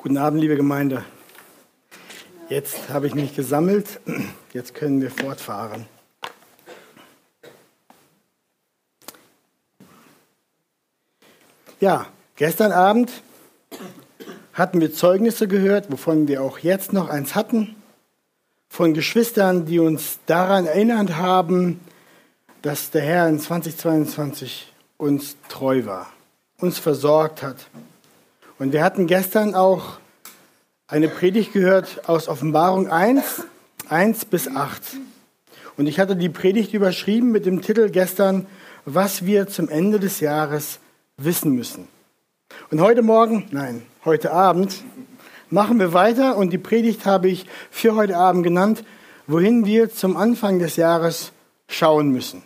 Guten Abend, liebe Gemeinde. Jetzt habe ich mich gesammelt. Jetzt können wir fortfahren. Ja, gestern Abend hatten wir Zeugnisse gehört, wovon wir auch jetzt noch eins hatten, von Geschwistern, die uns daran erinnert haben, dass der Herr in 2022 uns treu war, uns versorgt hat und wir hatten gestern auch eine Predigt gehört aus Offenbarung 1, 1 bis 8. Und ich hatte die Predigt überschrieben mit dem Titel gestern, was wir zum Ende des Jahres wissen müssen. Und heute Morgen, nein, heute Abend, machen wir weiter und die Predigt habe ich für heute Abend genannt, wohin wir zum Anfang des Jahres schauen müssen.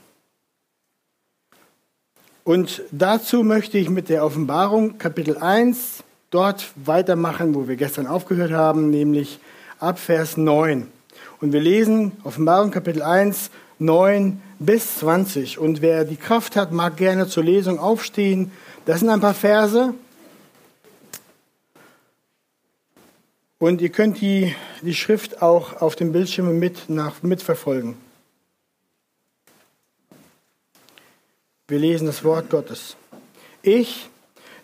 Und dazu möchte ich mit der Offenbarung Kapitel 1 dort weitermachen, wo wir gestern aufgehört haben, nämlich ab Vers 9. Und wir lesen Offenbarung Kapitel 1, 9 bis 20. Und wer die Kraft hat, mag gerne zur Lesung aufstehen. Das sind ein paar Verse. Und ihr könnt die, die Schrift auch auf dem Bildschirm mit, nach, mitverfolgen. Wir lesen das Wort Gottes. Ich,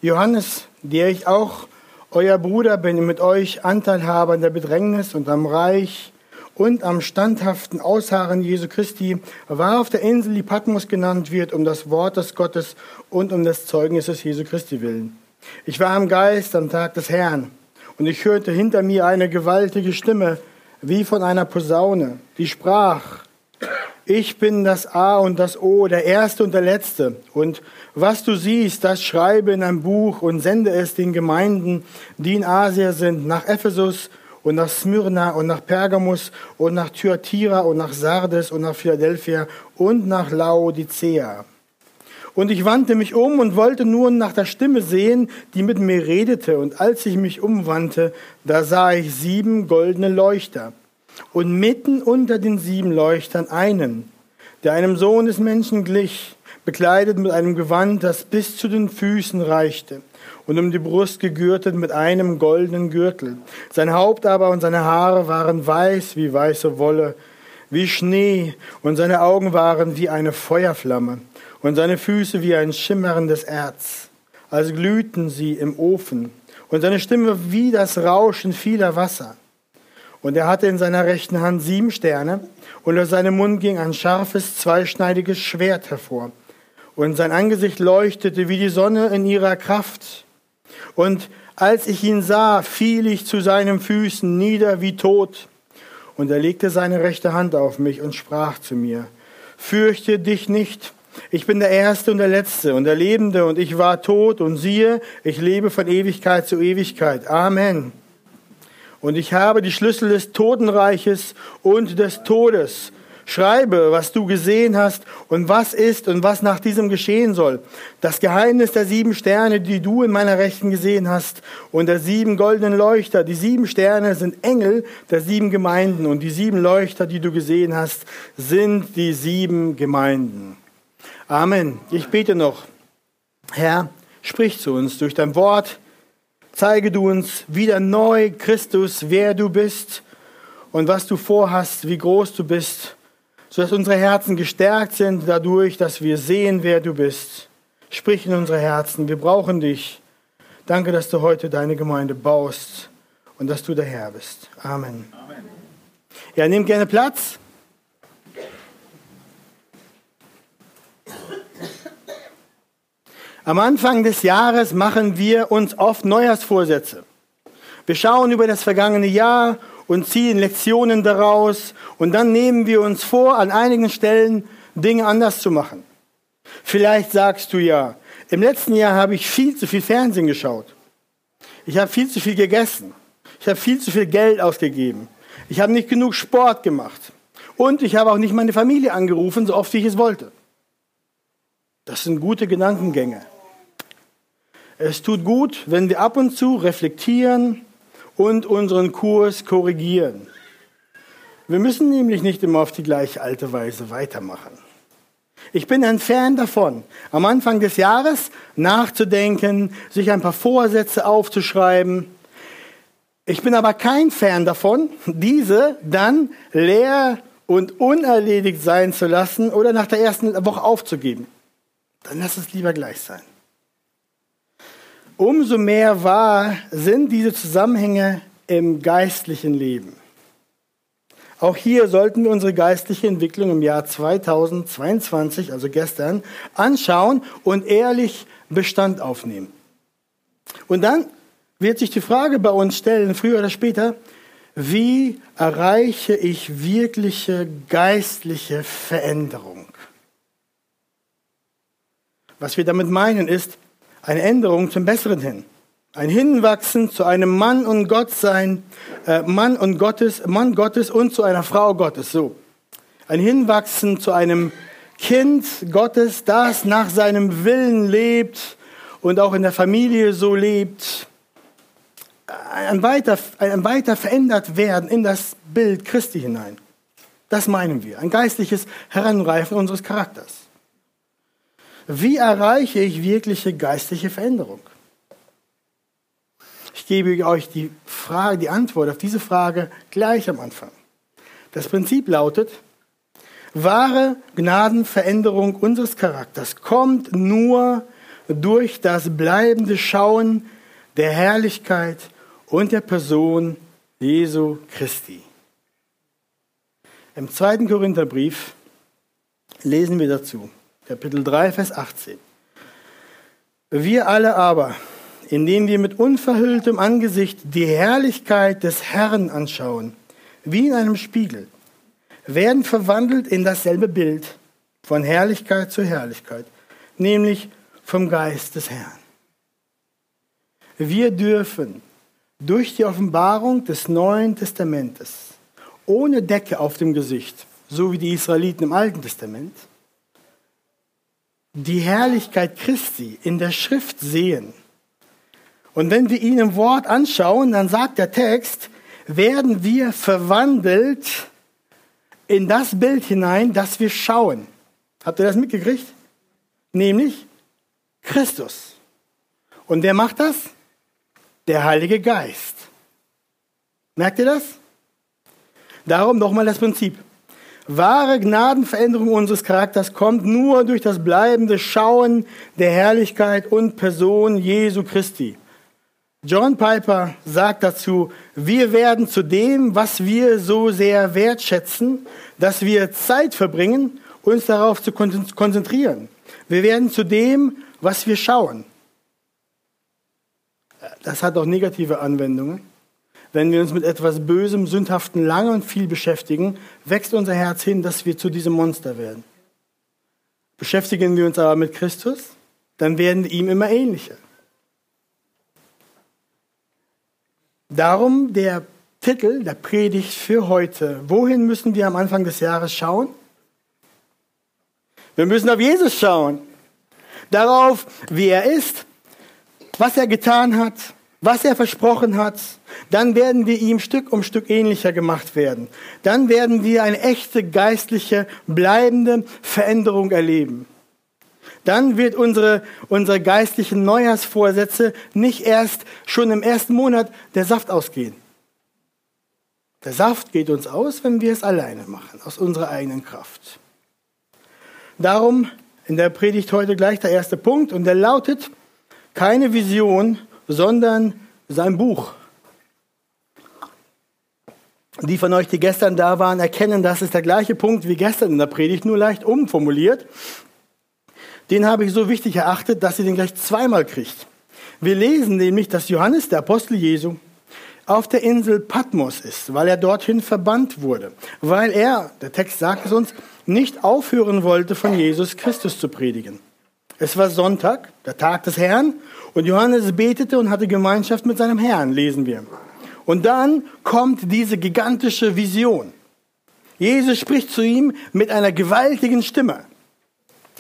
Johannes, der ich auch euer Bruder bin, mit euch Anteil habe an der Bedrängnis und am Reich und am standhaften Ausharren Jesu Christi, war auf der Insel, die Patmos genannt wird, um das Wort des Gottes und um des Zeugnisses Jesu Christi willen. Ich war im Geist am Tag des Herrn und ich hörte hinter mir eine gewaltige Stimme, wie von einer Posaune, die sprach, ich bin das A und das O, der Erste und der Letzte. Und was du siehst, das schreibe in ein Buch und sende es den Gemeinden, die in Asien sind, nach Ephesus und nach Smyrna und nach Pergamus und nach Thyatira und nach Sardes und nach Philadelphia und nach Laodicea. Und ich wandte mich um und wollte nur nach der Stimme sehen, die mit mir redete. Und als ich mich umwandte, da sah ich sieben goldene Leuchter und mitten unter den sieben Leuchtern einen, der einem Sohn des Menschen glich, bekleidet mit einem Gewand, das bis zu den Füßen reichte und um die Brust gegürtet mit einem goldenen Gürtel. Sein Haupt aber und seine Haare waren weiß wie weiße Wolle, wie Schnee, und seine Augen waren wie eine Feuerflamme, und seine Füße wie ein schimmerndes Erz, als glühten sie im Ofen, und seine Stimme wie das Rauschen vieler Wasser. Und er hatte in seiner rechten Hand sieben Sterne, und aus seinem Mund ging ein scharfes, zweischneidiges Schwert hervor. Und sein Angesicht leuchtete wie die Sonne in ihrer Kraft. Und als ich ihn sah, fiel ich zu seinen Füßen nieder wie tot. Und er legte seine rechte Hand auf mich und sprach zu mir, Fürchte dich nicht, ich bin der Erste und der Letzte und der Lebende, und ich war tot, und siehe, ich lebe von Ewigkeit zu Ewigkeit. Amen. Und ich habe die Schlüssel des Totenreiches und des Todes. Schreibe, was du gesehen hast und was ist und was nach diesem geschehen soll. Das Geheimnis der sieben Sterne, die du in meiner Rechten gesehen hast, und der sieben goldenen Leuchter. Die sieben Sterne sind Engel der sieben Gemeinden und die sieben Leuchter, die du gesehen hast, sind die sieben Gemeinden. Amen. Ich bete noch. Herr, sprich zu uns durch dein Wort Zeige du uns wieder neu, Christus, wer du bist und was du vorhast, wie groß du bist, sodass unsere Herzen gestärkt sind dadurch, dass wir sehen, wer du bist. Sprich in unsere Herzen, wir brauchen dich. Danke, dass du heute deine Gemeinde baust und dass du der Herr bist. Amen. Amen. Ja, nehmt gerne Platz. Am Anfang des Jahres machen wir uns oft Neujahrsvorsätze. Wir schauen über das vergangene Jahr und ziehen Lektionen daraus und dann nehmen wir uns vor, an einigen Stellen Dinge anders zu machen. Vielleicht sagst du ja, im letzten Jahr habe ich viel zu viel Fernsehen geschaut. Ich habe viel zu viel gegessen. Ich habe viel zu viel Geld ausgegeben. Ich habe nicht genug Sport gemacht. Und ich habe auch nicht meine Familie angerufen, so oft wie ich es wollte. Das sind gute Gedankengänge. Es tut gut, wenn wir ab und zu reflektieren und unseren Kurs korrigieren. Wir müssen nämlich nicht immer auf die gleiche alte Weise weitermachen. Ich bin ein Fan davon, am Anfang des Jahres nachzudenken, sich ein paar Vorsätze aufzuschreiben. Ich bin aber kein Fan davon, diese dann leer und unerledigt sein zu lassen oder nach der ersten Woche aufzugeben. Dann lass es lieber gleich sein. Umso mehr wahr sind diese Zusammenhänge im geistlichen Leben. Auch hier sollten wir unsere geistliche Entwicklung im Jahr 2022, also gestern, anschauen und ehrlich Bestand aufnehmen. Und dann wird sich die Frage bei uns stellen, früher oder später, wie erreiche ich wirkliche geistliche Veränderung? Was wir damit meinen, ist eine Änderung zum Besseren hin. Ein Hinwachsen zu einem Mann und Gott sein, äh, Mann und Gottes, Mann Gottes und zu einer Frau Gottes, so. Ein Hinwachsen zu einem Kind Gottes, das nach seinem Willen lebt und auch in der Familie so lebt ein weiter, ein weiter verändert werden in das Bild Christi hinein. Das meinen wir. Ein geistliches Heranreifen unseres Charakters. Wie erreiche ich wirkliche geistliche Veränderung? Ich gebe euch die Frage, die Antwort auf diese Frage gleich am Anfang. Das Prinzip lautet, wahre Gnadenveränderung unseres Charakters kommt nur durch das bleibende Schauen der Herrlichkeit und der Person Jesu Christi. Im zweiten Korintherbrief lesen wir dazu, Kapitel 3, Vers 18. Wir alle aber, indem wir mit unverhülltem Angesicht die Herrlichkeit des Herrn anschauen, wie in einem Spiegel, werden verwandelt in dasselbe Bild von Herrlichkeit zu Herrlichkeit, nämlich vom Geist des Herrn. Wir dürfen durch die Offenbarung des Neuen Testamentes, ohne Decke auf dem Gesicht, so wie die Israeliten im Alten Testament, die Herrlichkeit Christi in der Schrift sehen. Und wenn wir ihn im Wort anschauen, dann sagt der Text, werden wir verwandelt in das Bild hinein, das wir schauen. Habt ihr das mitgekriegt? Nämlich Christus. Und wer macht das? der Heilige Geist. Merkt ihr das? Darum nochmal das Prinzip. Wahre Gnadenveränderung unseres Charakters kommt nur durch das bleibende Schauen der Herrlichkeit und Person Jesu Christi. John Piper sagt dazu, wir werden zu dem, was wir so sehr wertschätzen, dass wir Zeit verbringen, uns darauf zu konzentrieren. Wir werden zu dem, was wir schauen das hat auch negative Anwendungen. Wenn wir uns mit etwas Bösem, Sündhaften lange und viel beschäftigen, wächst unser Herz hin, dass wir zu diesem Monster werden. Beschäftigen wir uns aber mit Christus, dann werden wir ihm immer ähnlicher. Darum der Titel der Predigt für heute. Wohin müssen wir am Anfang des Jahres schauen? Wir müssen auf Jesus schauen. Darauf, wie er ist, was er getan hat, was er versprochen hat, dann werden wir ihm Stück um Stück ähnlicher gemacht werden. Dann werden wir eine echte geistliche, bleibende Veränderung erleben. Dann wird unsere, unsere geistlichen Neujahrsvorsätze nicht erst schon im ersten Monat der Saft ausgehen. Der Saft geht uns aus, wenn wir es alleine machen, aus unserer eigenen Kraft. Darum in der Predigt heute gleich der erste Punkt und der lautet, keine Vision, sondern sein Buch. Die von euch, die gestern da waren, erkennen, das ist der gleiche Punkt wie gestern in der Predigt, nur leicht umformuliert. Den habe ich so wichtig erachtet, dass ihr den gleich zweimal kriegt. Wir lesen nämlich, dass Johannes, der Apostel Jesu, auf der Insel Patmos ist, weil er dorthin verbannt wurde, weil er, der Text sagt es uns, nicht aufhören wollte, von Jesus Christus zu predigen. Es war Sonntag, der Tag des Herrn, und Johannes betete und hatte Gemeinschaft mit seinem Herrn, lesen wir. Und dann kommt diese gigantische Vision. Jesus spricht zu ihm mit einer gewaltigen Stimme.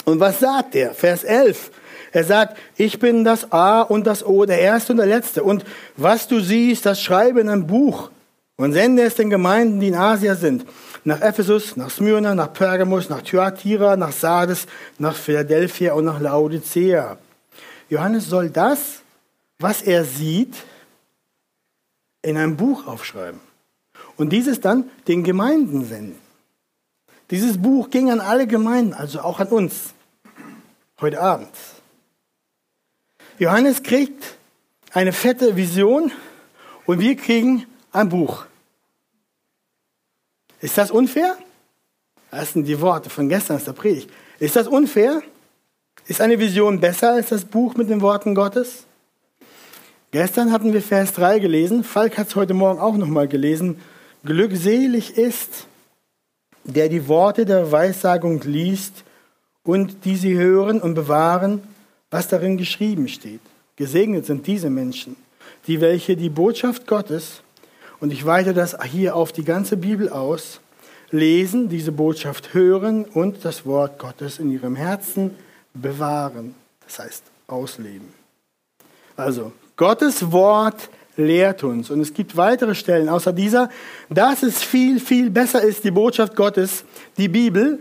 Und was sagt er? Vers 11. Er sagt, ich bin das A und das O, der Erste und der Letzte. Und was du siehst, das schreibe in einem Buch und sende es den Gemeinden, die in Asia sind nach Ephesus, nach Smyrna, nach Pergamus, nach Thyatira, nach Sardes, nach Philadelphia und nach Laodicea. Johannes soll das, was er sieht, in ein Buch aufschreiben und dieses dann den Gemeinden senden. Dieses Buch ging an alle Gemeinden, also auch an uns, heute Abend. Johannes kriegt eine fette Vision und wir kriegen ein Buch. Ist das unfair? Das sind die Worte von gestern aus der Predigt. Ist das unfair? Ist eine Vision besser als das Buch mit den Worten Gottes? Gestern hatten wir Vers 3 gelesen. Falk hat es heute Morgen auch nochmal gelesen. Glückselig ist, der die Worte der Weissagung liest und die sie hören und bewahren, was darin geschrieben steht. Gesegnet sind diese Menschen, die welche die Botschaft Gottes, und ich weite das hier auf die ganze Bibel aus, lesen, diese Botschaft hören und das Wort Gottes in ihrem Herzen bewahren. Das heißt, ausleben. Also, Gottes Wort lehrt uns. Und es gibt weitere Stellen außer dieser, dass es viel, viel besser ist, die Botschaft Gottes, die Bibel,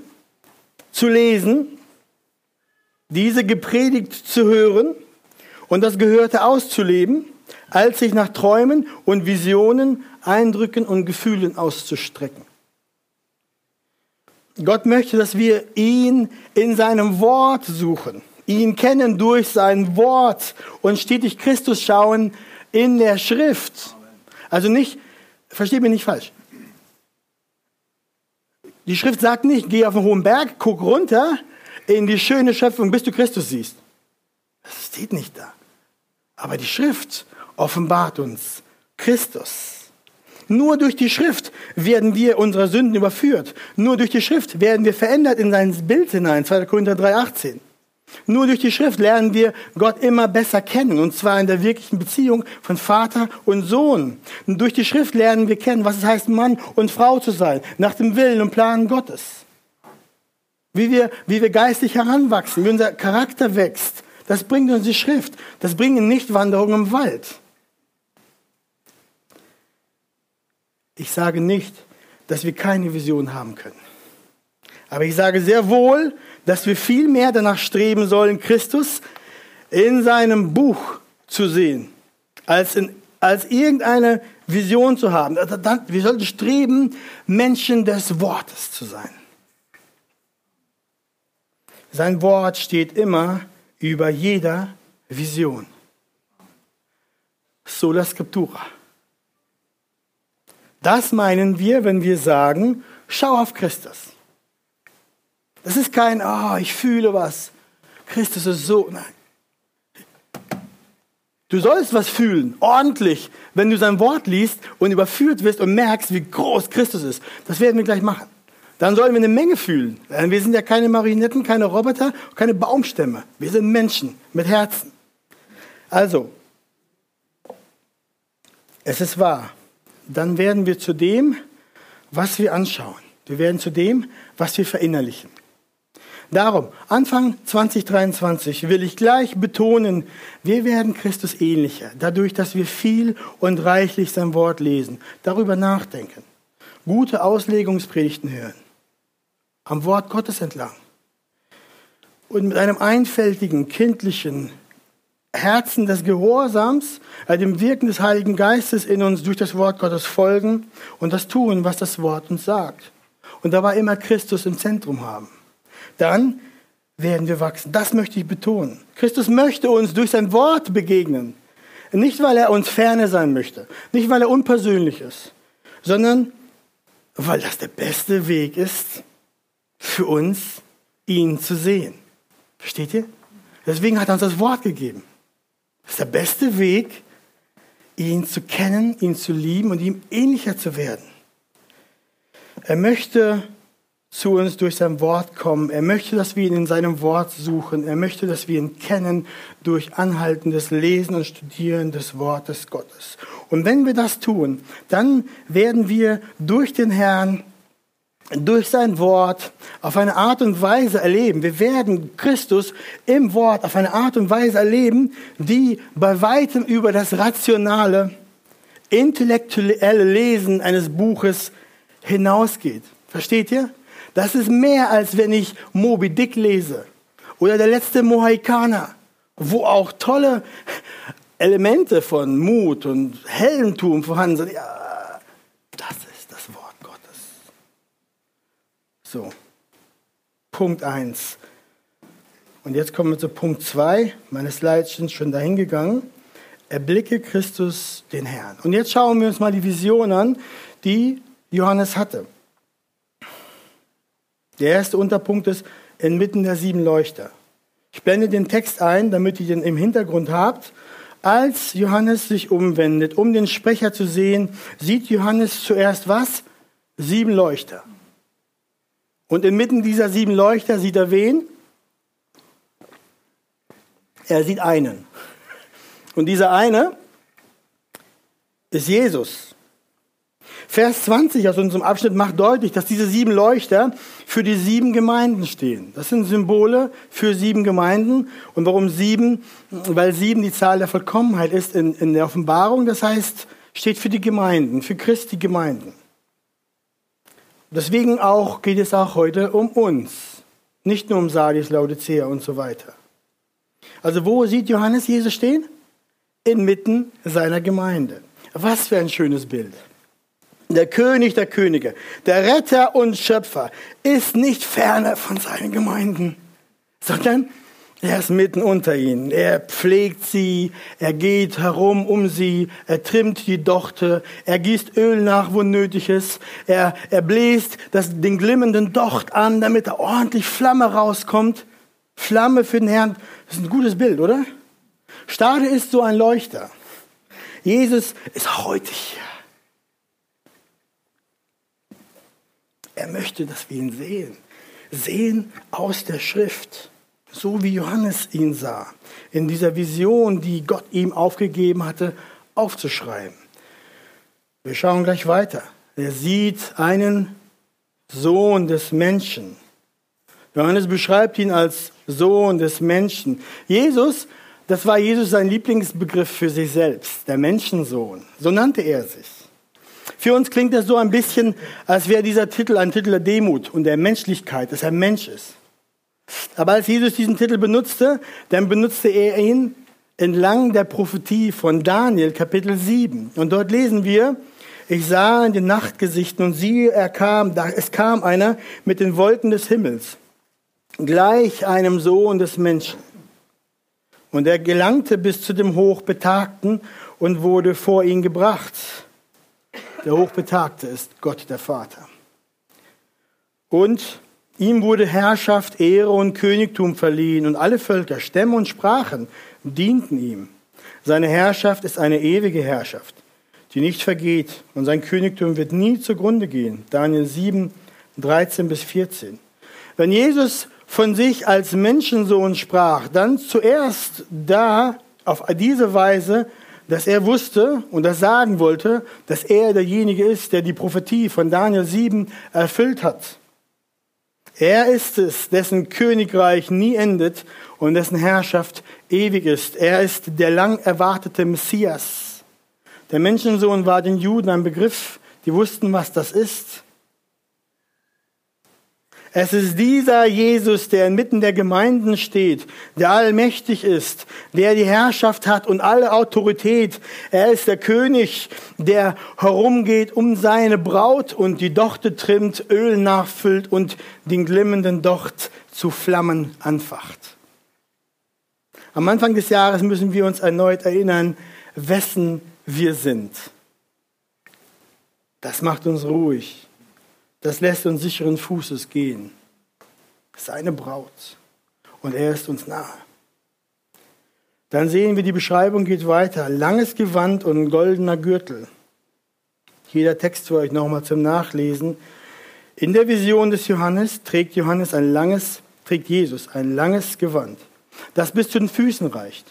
zu lesen, diese gepredigt zu hören und das Gehörte auszuleben, als sich nach Träumen und Visionen, Eindrücken und Gefühlen auszustrecken. Gott möchte, dass wir ihn in seinem Wort suchen, ihn kennen durch sein Wort und stetig Christus schauen in der Schrift. Also nicht, versteht mich nicht falsch. Die Schrift sagt nicht, geh auf den hohen Berg, guck runter in die schöne Schöpfung, bis du Christus siehst. Das steht nicht da. Aber die Schrift offenbart uns Christus. Nur durch die Schrift werden wir unserer Sünden überführt. Nur durch die Schrift werden wir verändert in sein Bild hinein. 2. Korinther 3,18. Nur durch die Schrift lernen wir Gott immer besser kennen, und zwar in der wirklichen Beziehung von Vater und Sohn. Und durch die Schrift lernen wir kennen, was es heißt, Mann und Frau zu sein, nach dem Willen und Plan Gottes. Wie wir, wie wir geistig heranwachsen, wie unser Charakter wächst, das bringt uns die Schrift. Das bringen nicht Wanderungen im Wald. Ich sage nicht, dass wir keine Vision haben können. Aber ich sage sehr wohl, dass wir viel mehr danach streben sollen, Christus in seinem Buch zu sehen, als, in, als irgendeine Vision zu haben. Wir sollten streben, Menschen des Wortes zu sein. Sein Wort steht immer über jeder Vision. Sola Scriptura. Das meinen wir, wenn wir sagen, schau auf Christus. Das ist kein, oh, ich fühle was. Christus ist so. Nein. Du sollst was fühlen, ordentlich, wenn du sein Wort liest und überführt wirst und merkst, wie groß Christus ist. Das werden wir gleich machen. Dann sollen wir eine Menge fühlen. Wir sind ja keine Marionetten, keine Roboter, keine Baumstämme. Wir sind Menschen mit Herzen. Also, es ist wahr dann werden wir zu dem, was wir anschauen. Wir werden zu dem, was wir verinnerlichen. Darum, Anfang 2023 will ich gleich betonen, wir werden Christus ähnlicher, dadurch, dass wir viel und reichlich sein Wort lesen, darüber nachdenken, gute Auslegungspredigten hören, am Wort Gottes entlang und mit einem einfältigen, kindlichen, Herzen des Gehorsams, äh, dem Wirken des Heiligen Geistes in uns durch das Wort Gottes folgen und das tun, was das Wort uns sagt. Und dabei immer Christus im Zentrum haben. Dann werden wir wachsen. Das möchte ich betonen. Christus möchte uns durch sein Wort begegnen. Nicht, weil er uns ferne sein möchte, nicht, weil er unpersönlich ist, sondern weil das der beste Weg ist, für uns, ihn zu sehen. Versteht ihr? Deswegen hat er uns das Wort gegeben. Das ist der beste Weg, ihn zu kennen, ihn zu lieben und ihm ähnlicher zu werden. Er möchte zu uns durch sein Wort kommen. Er möchte, dass wir ihn in seinem Wort suchen. Er möchte, dass wir ihn kennen durch anhaltendes Lesen und Studieren des Wortes Gottes. Und wenn wir das tun, dann werden wir durch den Herrn durch sein Wort auf eine Art und Weise erleben. Wir werden Christus im Wort auf eine Art und Weise erleben, die bei weitem über das rationale, intellektuelle Lesen eines Buches hinausgeht. Versteht ihr? Das ist mehr, als wenn ich Moby Dick lese oder der letzte Mohikaner, wo auch tolle Elemente von Mut und Heldentum vorhanden sind. Ja, das ist das Wort Gottes. So, Punkt 1. Und jetzt kommen wir zu Punkt 2. Meine Slides sind schon dahin gegangen. Erblicke Christus den Herrn. Und jetzt schauen wir uns mal die Vision an, die Johannes hatte. Der erste Unterpunkt ist inmitten der sieben Leuchter. Ich blende den Text ein, damit ihr den im Hintergrund habt. Als Johannes sich umwendet, um den Sprecher zu sehen, sieht Johannes zuerst was? Sieben Leuchter. Und inmitten dieser sieben Leuchter sieht er wen? Er sieht einen. Und dieser eine ist Jesus. Vers 20 aus unserem Abschnitt macht deutlich, dass diese sieben Leuchter für die sieben Gemeinden stehen. Das sind Symbole für sieben Gemeinden. Und warum sieben? Weil sieben die Zahl der Vollkommenheit ist in, in der Offenbarung. Das heißt, steht für die Gemeinden, für Christi Gemeinden. Deswegen auch geht es auch heute um uns. Nicht nur um Sardis, Laodicea und so weiter. Also wo sieht Johannes Jesus stehen? Inmitten seiner Gemeinde. Was für ein schönes Bild. Der König der Könige, der Retter und Schöpfer, ist nicht ferner von seinen Gemeinden, sondern er ist mitten unter ihnen. Er pflegt sie, er geht herum um sie, er trimmt die Dochte, er gießt Öl nach, wo nötig ist, er, er bläst das, den glimmenden Docht an, damit da ordentlich Flamme rauskommt. Flamme für den Herrn, das ist ein gutes Bild, oder? Stade ist so ein Leuchter. Jesus ist heute hier. Er möchte, dass wir ihn sehen. Sehen aus der Schrift, so wie Johannes ihn sah, in dieser Vision, die Gott ihm aufgegeben hatte, aufzuschreiben. Wir schauen gleich weiter. Er sieht einen Sohn des Menschen. Johannes beschreibt ihn als Sohn des Menschen. Jesus, das war Jesus sein Lieblingsbegriff für sich selbst, der Menschensohn. So nannte er sich. Für uns klingt das so ein bisschen, als wäre dieser Titel ein Titel der Demut und der Menschlichkeit, dass er Mensch ist. Aber als Jesus diesen Titel benutzte, dann benutzte er ihn entlang der Prophetie von Daniel, Kapitel 7. Und dort lesen wir, ich sah in den Nachtgesichten und siehe, er kam, es kam einer mit den Wolken des Himmels, gleich einem Sohn des Menschen. Und er gelangte bis zu dem Hochbetagten und wurde vor ihn gebracht. Der Hochbetagte ist Gott der Vater. Und ihm wurde Herrschaft, Ehre und Königtum verliehen und alle Völker, Stämme und Sprachen dienten ihm. Seine Herrschaft ist eine ewige Herrschaft, die nicht vergeht und sein Königtum wird nie zugrunde gehen. Daniel 7, 13 bis 14. Wenn Jesus von sich als Menschensohn sprach, dann zuerst da auf diese Weise dass er wusste und das sagen wollte, dass er derjenige ist, der die Prophetie von Daniel 7 erfüllt hat. Er ist es, dessen Königreich nie endet und dessen Herrschaft ewig ist. Er ist der lang erwartete Messias. Der Menschensohn war den Juden ein Begriff, die wussten, was das ist. Es ist dieser Jesus, der inmitten der Gemeinden steht, der allmächtig ist, der die Herrschaft hat und alle Autorität. Er ist der König, der herumgeht um seine Braut und die Dochte trimmt, Öl nachfüllt und den glimmenden Docht zu Flammen anfacht. Am Anfang des Jahres müssen wir uns erneut erinnern, wessen wir sind. Das macht uns ruhig. Das lässt uns sicheren Fußes gehen. Seine Braut. Und er ist uns nahe. Dann sehen wir, die Beschreibung geht weiter. Langes Gewand und ein goldener Gürtel. Jeder Text für euch nochmal zum Nachlesen. In der Vision des Johannes trägt Johannes ein langes, trägt Jesus ein langes Gewand, das bis zu den Füßen reicht.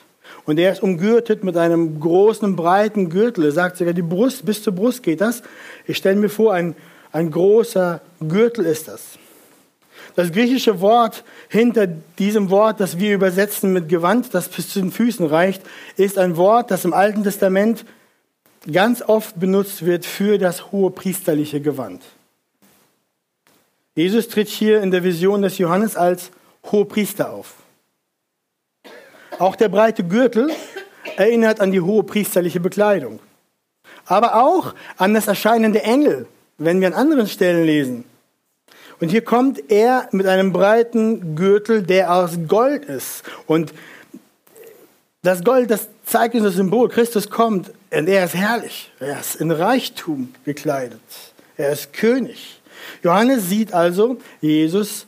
Und er ist umgürtet mit einem großen, breiten Gürtel. Er sagt sogar, die Brust, bis zur Brust geht das. Ich stelle mir vor, ein ein großer Gürtel ist das. Das griechische Wort hinter diesem Wort, das wir übersetzen mit Gewand, das bis zu den Füßen reicht, ist ein Wort, das im Alten Testament ganz oft benutzt wird für das hohe priesterliche Gewand. Jesus tritt hier in der Vision des Johannes als Hohepriester auf. Auch der breite Gürtel erinnert an die hohe priesterliche Bekleidung. Aber auch an das Erscheinen der Engel, wenn wir an anderen Stellen lesen. Und hier kommt er mit einem breiten Gürtel, der aus Gold ist. Und das Gold, das zeigt uns das Symbol. Christus kommt und er ist herrlich. Er ist in Reichtum gekleidet. Er ist König. Johannes sieht also Jesus,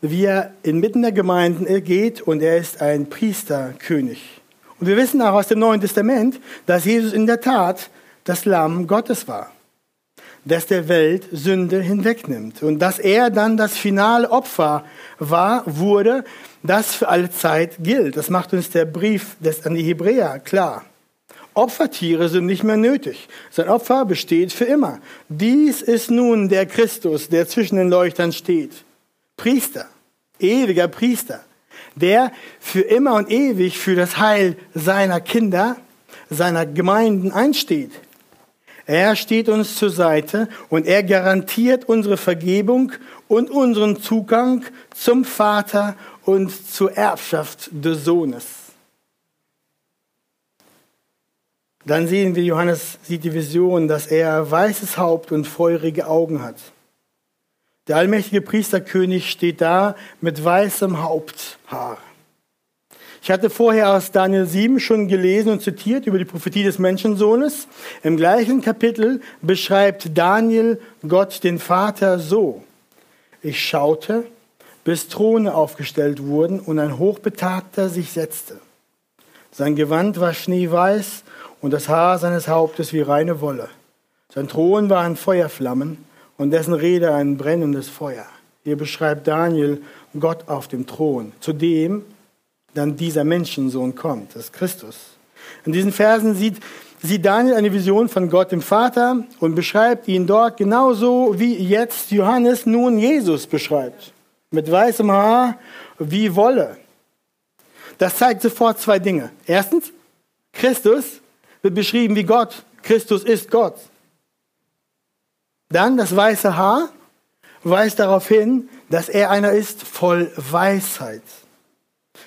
wie er inmitten der Gemeinden geht und er ist ein Priesterkönig. Und wir wissen auch aus dem Neuen Testament, dass Jesus in der Tat das Lamm Gottes war das der Welt Sünde hinwegnimmt. Und dass er dann das finale Opfer war, wurde, das für alle Zeit gilt. Das macht uns der Brief des, an die Hebräer klar. Opfertiere sind nicht mehr nötig. Sein Opfer besteht für immer. Dies ist nun der Christus, der zwischen den Leuchtern steht. Priester, ewiger Priester, der für immer und ewig für das Heil seiner Kinder, seiner Gemeinden einsteht. Er steht uns zur Seite und er garantiert unsere Vergebung und unseren Zugang zum Vater und zur Erbschaft des Sohnes. Dann sehen wir, Johannes sieht die Vision, dass er weißes Haupt und feurige Augen hat. Der allmächtige Priesterkönig steht da mit weißem Haupthaar. Ich hatte vorher aus Daniel 7 schon gelesen und zitiert über die Prophetie des Menschensohnes. Im gleichen Kapitel beschreibt Daniel Gott den Vater so. Ich schaute, bis Throne aufgestellt wurden und ein Hochbetagter sich setzte. Sein Gewand war schneeweiß und das Haar seines Hauptes wie reine Wolle. Sein Thron war ein Feuerflammen und dessen Rede ein brennendes Feuer. Hier beschreibt Daniel Gott auf dem Thron. Zudem dann dieser Menschensohn kommt, das ist Christus. In diesen Versen sieht, sieht Daniel eine Vision von Gott dem Vater und beschreibt ihn dort genauso, wie jetzt Johannes nun Jesus beschreibt. Mit weißem Haar wie Wolle. Das zeigt sofort zwei Dinge. Erstens, Christus wird beschrieben wie Gott. Christus ist Gott. Dann das weiße Haar weist darauf hin, dass er einer ist voll Weisheit.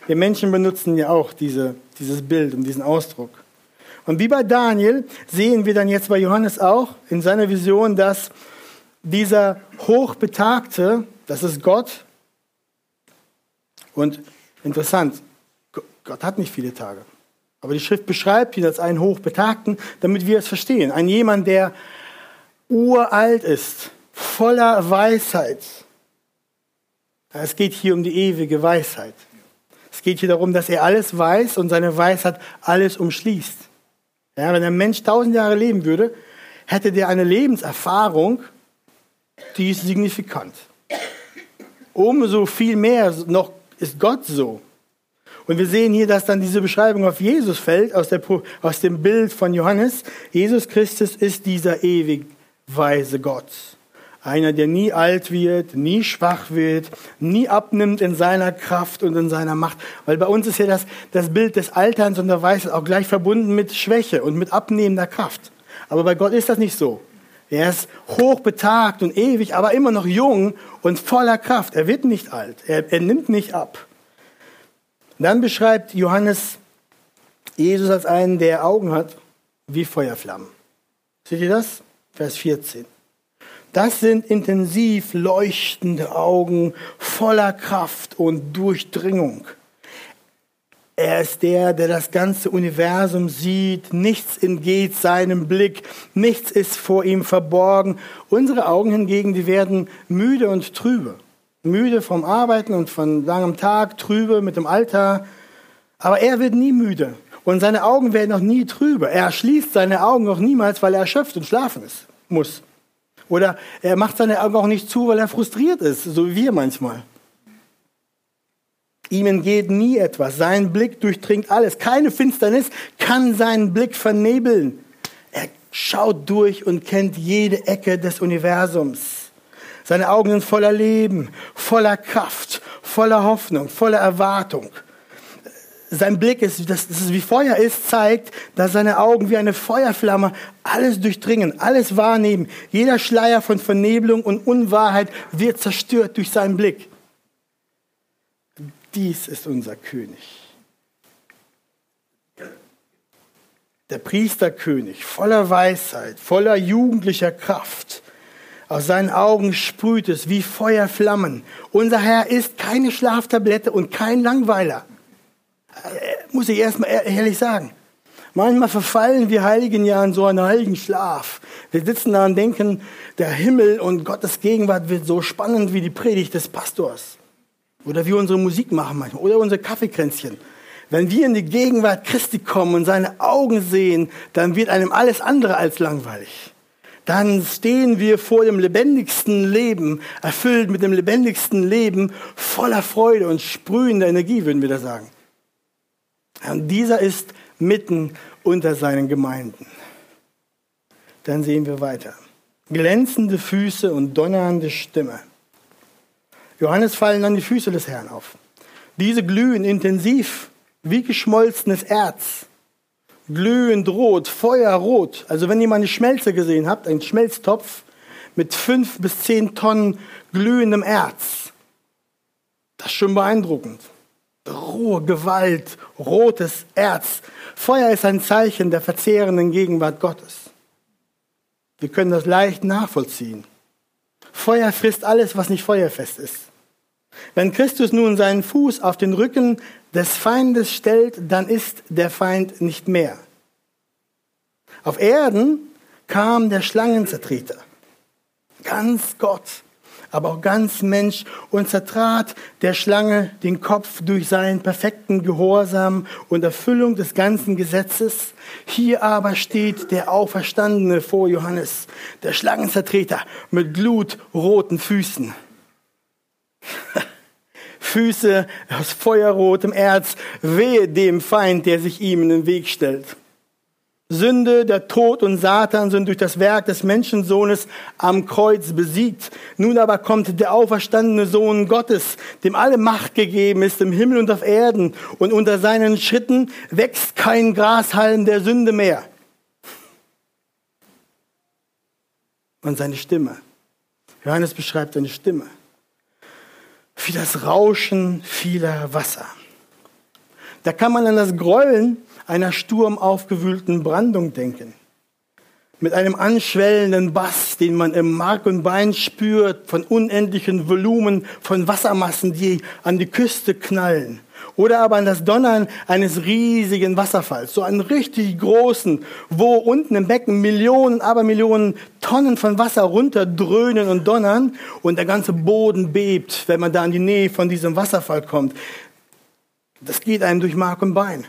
Wir Menschen benutzen ja auch diese, dieses Bild und diesen Ausdruck. Und wie bei Daniel sehen wir dann jetzt bei Johannes auch in seiner Vision, dass dieser Hochbetagte, das ist Gott. Und interessant, Gott hat nicht viele Tage. Aber die Schrift beschreibt ihn als einen Hochbetagten, damit wir es verstehen. Ein jemand, der uralt ist, voller Weisheit. Es geht hier um die ewige Weisheit. Es geht hier darum, dass er alles weiß und seine Weisheit alles umschließt. Ja, wenn ein Mensch tausend Jahre leben würde, hätte der eine Lebenserfahrung, die ist signifikant. Umso viel mehr noch ist Gott so. Und wir sehen hier, dass dann diese Beschreibung auf Jesus fällt, aus, der, aus dem Bild von Johannes. Jesus Christus ist dieser ewig weise Gott. Einer, der nie alt wird, nie schwach wird, nie abnimmt in seiner Kraft und in seiner Macht. Weil bei uns ist ja das, das Bild des Alterns und der Weisheit auch gleich verbunden mit Schwäche und mit abnehmender Kraft. Aber bei Gott ist das nicht so. Er ist hochbetagt und ewig, aber immer noch jung und voller Kraft. Er wird nicht alt. Er, er nimmt nicht ab. Dann beschreibt Johannes Jesus als einen, der Augen hat wie Feuerflammen. Seht ihr das? Vers 14. Das sind intensiv leuchtende Augen voller Kraft und Durchdringung. Er ist der, der das ganze Universum sieht. Nichts entgeht seinem Blick. Nichts ist vor ihm verborgen. Unsere Augen hingegen, die werden müde und trübe. Müde vom Arbeiten und von langem Tag, trübe mit dem Alter. Aber er wird nie müde. Und seine Augen werden noch nie trübe. Er schließt seine Augen noch niemals, weil er erschöpft und schlafen ist, muss. Oder er macht seine Augen auch nicht zu, weil er frustriert ist, so wie wir manchmal. Ihm entgeht nie etwas. Sein Blick durchdringt alles. Keine Finsternis kann seinen Blick vernebeln. Er schaut durch und kennt jede Ecke des Universums. Seine Augen sind voller Leben, voller Kraft, voller Hoffnung, voller Erwartung sein Blick ist, dass es wie Feuer ist, zeigt, dass seine Augen wie eine Feuerflamme alles durchdringen, alles wahrnehmen. Jeder Schleier von Vernebelung und Unwahrheit wird zerstört durch seinen Blick. Dies ist unser König. der Priesterkönig, voller Weisheit, voller jugendlicher Kraft. Aus seinen Augen sprüht es wie Feuerflammen. Unser Herr ist keine Schlaftablette und kein Langweiler. Äh, muss ich erstmal ehrlich sagen. Manchmal verfallen wir Heiligen ja in so einen heiligen Schlaf. Wir sitzen da und denken, der Himmel und Gottes Gegenwart wird so spannend wie die Predigt des Pastors. Oder wie unsere Musik machen manchmal. Oder unsere Kaffeekränzchen. Wenn wir in die Gegenwart Christi kommen und seine Augen sehen, dann wird einem alles andere als langweilig. Dann stehen wir vor dem lebendigsten Leben, erfüllt mit dem lebendigsten Leben, voller Freude und sprühender Energie, würden wir da sagen. Und dieser ist mitten unter seinen Gemeinden. Dann sehen wir weiter. Glänzende Füße und donnernde Stimme. Johannes fallen dann die Füße des Herrn auf. Diese glühen intensiv wie geschmolzenes Erz. Glühend rot, feuerrot. Also wenn ihr mal eine Schmelze gesehen habt, einen Schmelztopf mit fünf bis zehn Tonnen glühendem Erz. Das ist schon beeindruckend. Rohe Gewalt, rotes Erz. Feuer ist ein Zeichen der verzehrenden Gegenwart Gottes. Wir können das leicht nachvollziehen. Feuer frisst alles, was nicht feuerfest ist. Wenn Christus nun seinen Fuß auf den Rücken des Feindes stellt, dann ist der Feind nicht mehr. Auf Erden kam der Schlangenzertreter, ganz Gott, aber auch ganz Mensch und zertrat der Schlange den Kopf durch seinen perfekten Gehorsam und Erfüllung des ganzen Gesetzes. Hier aber steht der Auferstandene vor Johannes, der Schlangenzertreter mit glutroten Füßen. Füße aus feuerrotem Erz, wehe dem Feind, der sich ihm in den Weg stellt. Sünde, der Tod und Satan sind durch das Werk des Menschensohnes am Kreuz besiegt. Nun aber kommt der auferstandene Sohn Gottes, dem alle Macht gegeben ist im Himmel und auf Erden. Und unter seinen Schritten wächst kein Grashalm der Sünde mehr. Und seine Stimme. Johannes beschreibt seine Stimme. Wie das Rauschen vieler Wasser. Da kann man an das Grollen einer sturmaufgewühlten Brandung denken. Mit einem anschwellenden Bass, den man im Mark und Bein spürt, von unendlichen Volumen von Wassermassen, die an die Küste knallen. Oder aber an das Donnern eines riesigen Wasserfalls, so einen richtig großen, wo unten im Becken Millionen, aber Millionen Tonnen von Wasser runterdröhnen und donnern und der ganze Boden bebt, wenn man da in die Nähe von diesem Wasserfall kommt. Das geht einem durch Mark und Bein.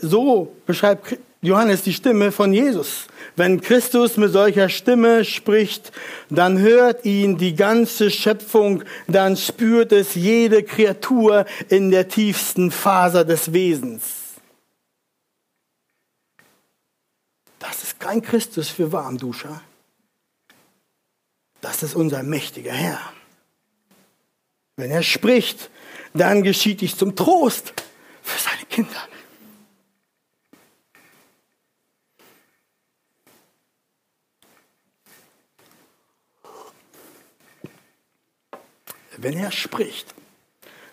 So beschreibt Johannes die Stimme von Jesus. Wenn Christus mit solcher Stimme spricht, dann hört ihn die ganze Schöpfung, dann spürt es jede Kreatur in der tiefsten Faser des Wesens. Das ist kein Christus für Warmduscher. Das ist unser mächtiger Herr. Wenn er spricht, dann geschieht dies zum Trost für seine Kinder. Wenn er spricht,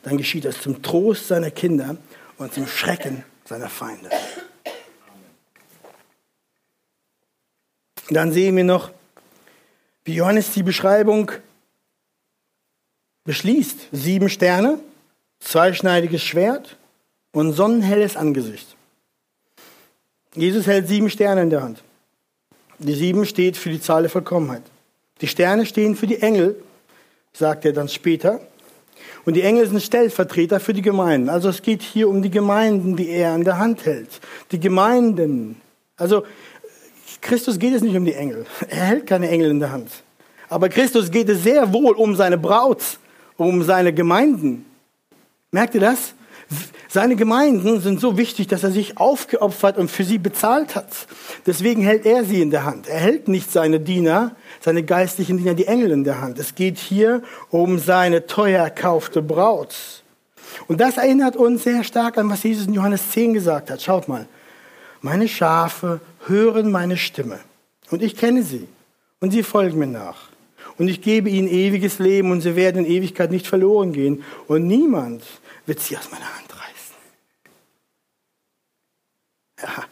dann geschieht das zum Trost seiner Kinder und zum Schrecken seiner Feinde. Dann sehen wir noch, wie Johannes die Beschreibung beschließt. Sieben Sterne, zweischneidiges Schwert und sonnenhelles Angesicht. Jesus hält sieben Sterne in der Hand. Die sieben steht für die Zahl der Vollkommenheit. Die Sterne stehen für die Engel, sagt er dann später. Und die Engel sind Stellvertreter für die Gemeinden. Also es geht hier um die Gemeinden, die er in der Hand hält. Die Gemeinden. Also Christus geht es nicht um die Engel. Er hält keine Engel in der Hand. Aber Christus geht es sehr wohl um seine Braut, um seine Gemeinden. Merkt ihr das? Seine Gemeinden sind so wichtig, dass er sich aufgeopfert und für sie bezahlt hat. Deswegen hält er sie in der Hand. Er hält nicht seine Diener, seine geistlichen Diener, die Engel in der Hand. Es geht hier um seine teuer erkaufte Braut. Und das erinnert uns sehr stark an, was Jesus in Johannes 10 gesagt hat. Schaut mal. Meine Schafe hören meine Stimme. Und ich kenne sie. Und sie folgen mir nach. Und ich gebe ihnen ewiges Leben und sie werden in Ewigkeit nicht verloren gehen. Und niemand wird sie aus meiner Hand Ja,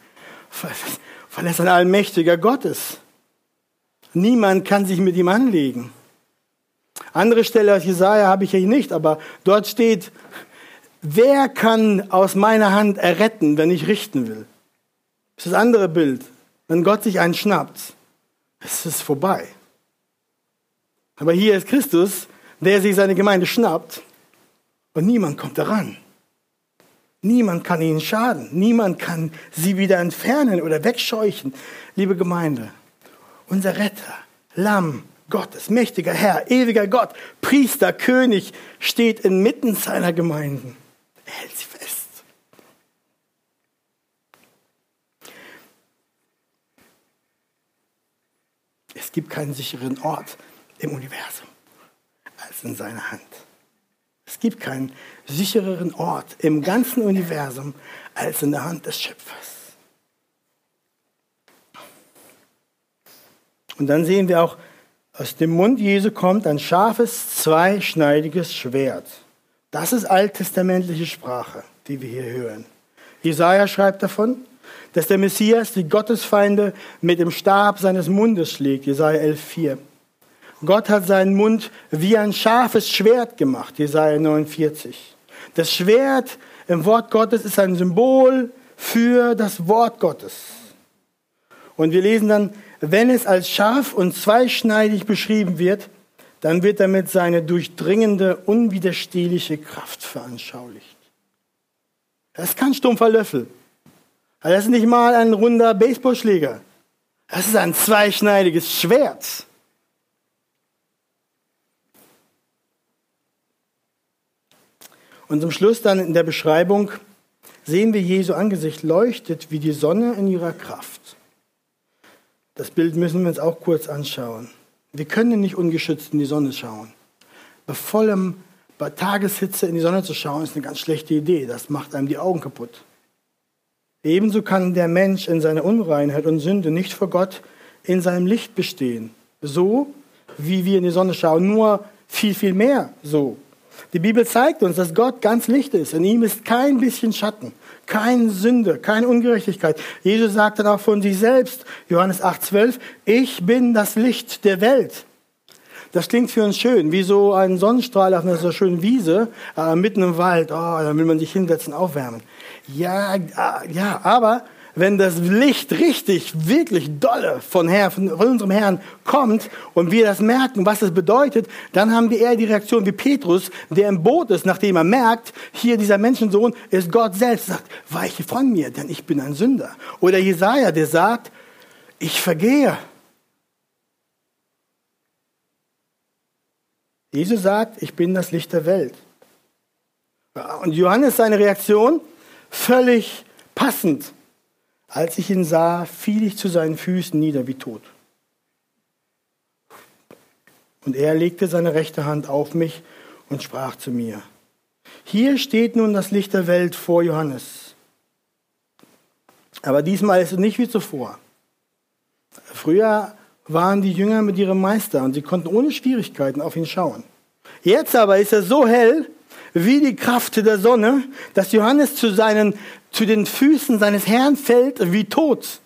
weil er ein allmächtiger Gott ist. Niemand kann sich mit ihm anlegen. Andere Stelle aus Jesaja habe ich hier nicht, aber dort steht, wer kann aus meiner Hand erretten, wenn ich richten will? Das ist das andere Bild. Wenn Gott sich einen schnappt, ist es vorbei. Aber hier ist Christus, der sich seine Gemeinde schnappt und niemand kommt daran. Niemand kann ihnen schaden. Niemand kann sie wieder entfernen oder wegscheuchen. Liebe Gemeinde, unser Retter, Lamm Gottes, mächtiger Herr, ewiger Gott, Priester, König, steht inmitten seiner Gemeinden. Er hält sie fest. Es gibt keinen sicheren Ort im Universum als in seiner Hand. Es gibt keinen sichereren Ort im ganzen Universum als in der Hand des Schöpfers. Und dann sehen wir auch, aus dem Mund Jesu kommt ein scharfes, zweischneidiges Schwert. Das ist alttestamentliche Sprache, die wir hier hören. Jesaja schreibt davon, dass der Messias die Gottesfeinde mit dem Stab seines Mundes schlägt. Jesaja 11,4. Gott hat seinen Mund wie ein scharfes Schwert gemacht. Jesaja 49. Das Schwert im Wort Gottes ist ein Symbol für das Wort Gottes. Und wir lesen dann, wenn es als scharf und zweischneidig beschrieben wird, dann wird damit seine durchdringende, unwiderstehliche Kraft veranschaulicht. Das ist kein stumpfer Löffel. Das ist nicht mal ein runder Baseballschläger. Das ist ein zweischneidiges Schwert. Und zum Schluss dann in der Beschreibung sehen wir Jesu Angesicht leuchtet wie die Sonne in ihrer Kraft. Das Bild müssen wir uns auch kurz anschauen. Wir können nicht ungeschützt in die Sonne schauen. Bei vollem, bei Tageshitze in die Sonne zu schauen, ist eine ganz schlechte Idee. Das macht einem die Augen kaputt. Ebenso kann der Mensch in seiner Unreinheit und Sünde nicht vor Gott in seinem Licht bestehen. So wie wir in die Sonne schauen, nur viel, viel mehr so. Die Bibel zeigt uns, dass Gott ganz Licht ist. In ihm ist kein bisschen Schatten, keine Sünde, keine Ungerechtigkeit. Jesus sagt dann auch von sich selbst, Johannes 8,12, ich bin das Licht der Welt. Das klingt für uns schön, wie so ein Sonnenstrahl auf einer so schönen Wiese, äh, mitten im Wald. Oh, da will man sich hinsetzen, aufwärmen. Ja, äh, ja, aber wenn das Licht richtig, wirklich dolle von, Herr, von unserem Herrn kommt und wir das merken, was das bedeutet, dann haben wir eher die Reaktion wie Petrus, der im Boot ist, nachdem er merkt, hier dieser Menschensohn ist Gott selbst, sagt, weiche von mir, denn ich bin ein Sünder. Oder Jesaja, der sagt, ich vergehe. Jesus sagt, ich bin das Licht der Welt. Und Johannes seine Reaktion völlig passend. Als ich ihn sah, fiel ich zu seinen Füßen nieder wie tot. Und er legte seine rechte Hand auf mich und sprach zu mir, hier steht nun das Licht der Welt vor Johannes. Aber diesmal ist es nicht wie zuvor. Früher waren die Jünger mit ihrem Meister und sie konnten ohne Schwierigkeiten auf ihn schauen. Jetzt aber ist er so hell wie die Kraft der Sonne, dass Johannes zu seinen zu den Füßen seines Herrn fällt wie tot.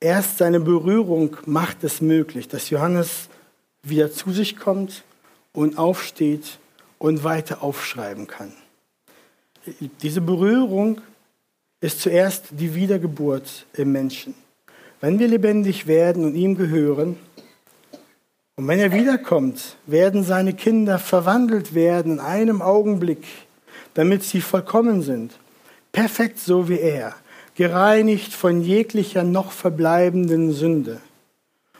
Erst seine Berührung macht es möglich, dass Johannes wieder zu sich kommt und aufsteht und weiter aufschreiben kann. Diese Berührung ist zuerst die Wiedergeburt im Menschen. Wenn wir lebendig werden und ihm gehören, und wenn er wiederkommt, werden seine Kinder verwandelt werden in einem Augenblick damit sie vollkommen sind, perfekt so wie er, gereinigt von jeglicher noch verbleibenden Sünde,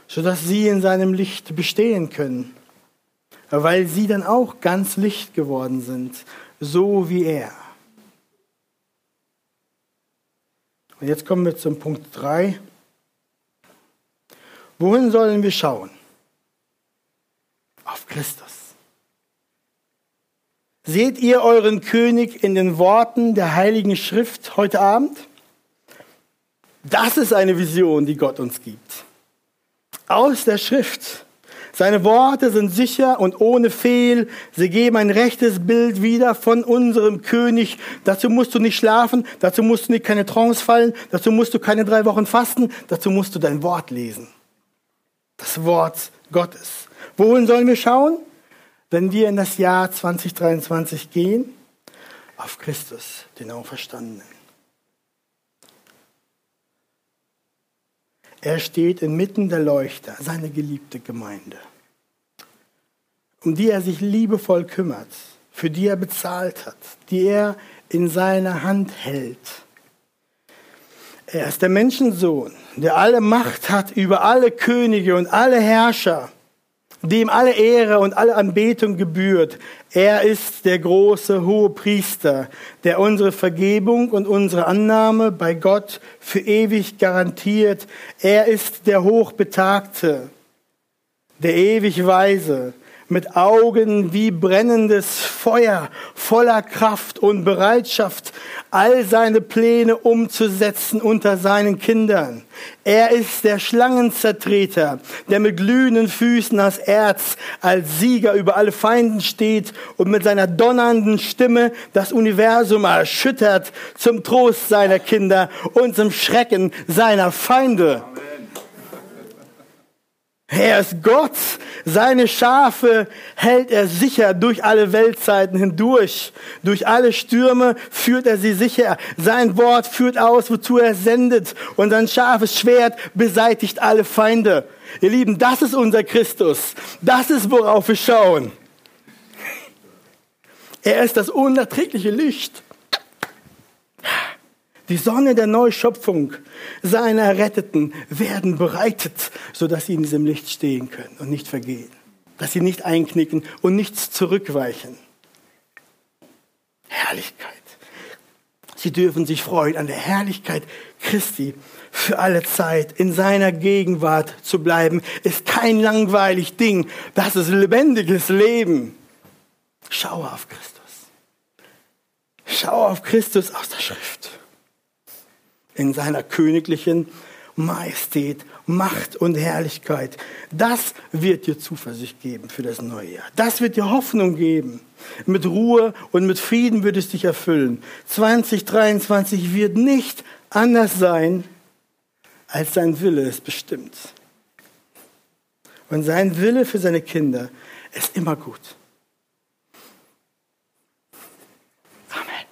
sodass sie in seinem Licht bestehen können, weil sie dann auch ganz Licht geworden sind, so wie er. Und jetzt kommen wir zum Punkt 3. Wohin sollen wir schauen? Auf Christus. Seht ihr euren König in den Worten der Heiligen Schrift heute Abend? Das ist eine Vision, die Gott uns gibt. Aus der Schrift Seine Worte sind sicher und ohne Fehl. Sie geben ein rechtes Bild wieder von unserem König. Dazu musst du nicht schlafen, dazu musst du nicht keine Trance fallen, dazu musst du keine drei Wochen fasten, dazu musst du dein Wort lesen. Das Wort Gottes. Wohin sollen wir schauen? Wenn wir in das Jahr 2023 gehen, auf Christus, den Auferstandenen. Er steht inmitten der Leuchter, seine geliebte Gemeinde, um die er sich liebevoll kümmert, für die er bezahlt hat, die er in seiner Hand hält. Er ist der Menschensohn, der alle Macht hat über alle Könige und alle Herrscher dem alle Ehre und alle Anbetung gebührt. Er ist der große hohe Priester, der unsere Vergebung und unsere Annahme bei Gott für ewig garantiert. Er ist der Hochbetagte, der ewig Weise, mit Augen wie brennendes Feuer, voller Kraft und Bereitschaft, all seine Pläne umzusetzen unter seinen Kindern. Er ist der Schlangenzertreter, der mit glühenden Füßen als Erz, als Sieger über alle Feinden steht und mit seiner donnernden Stimme das Universum erschüttert zum Trost seiner Kinder und zum Schrecken seiner Feinde. Amen. Er ist Gott. Seine Schafe hält er sicher durch alle Weltzeiten hindurch. Durch alle Stürme führt er sie sicher. Sein Wort führt aus, wozu er sendet. Und sein scharfes Schwert beseitigt alle Feinde. Ihr Lieben, das ist unser Christus. Das ist, worauf wir schauen. Er ist das unerträgliche Licht. Die Sonne der Neuschöpfung seiner Erretteten werden bereitet, sodass sie in diesem Licht stehen können und nicht vergehen. Dass sie nicht einknicken und nichts zurückweichen. Herrlichkeit. Sie dürfen sich freuen an der Herrlichkeit Christi für alle Zeit. In seiner Gegenwart zu bleiben, ist kein langweilig Ding. Das ist lebendiges Leben. Schau auf Christus. Schau auf Christus aus der Schrift in seiner königlichen Majestät, Macht und Herrlichkeit. Das wird dir Zuversicht geben für das neue Jahr. Das wird dir Hoffnung geben. Mit Ruhe und mit Frieden wird es dich erfüllen. 2023 wird nicht anders sein, als sein Wille es bestimmt. Und sein Wille für seine Kinder ist immer gut.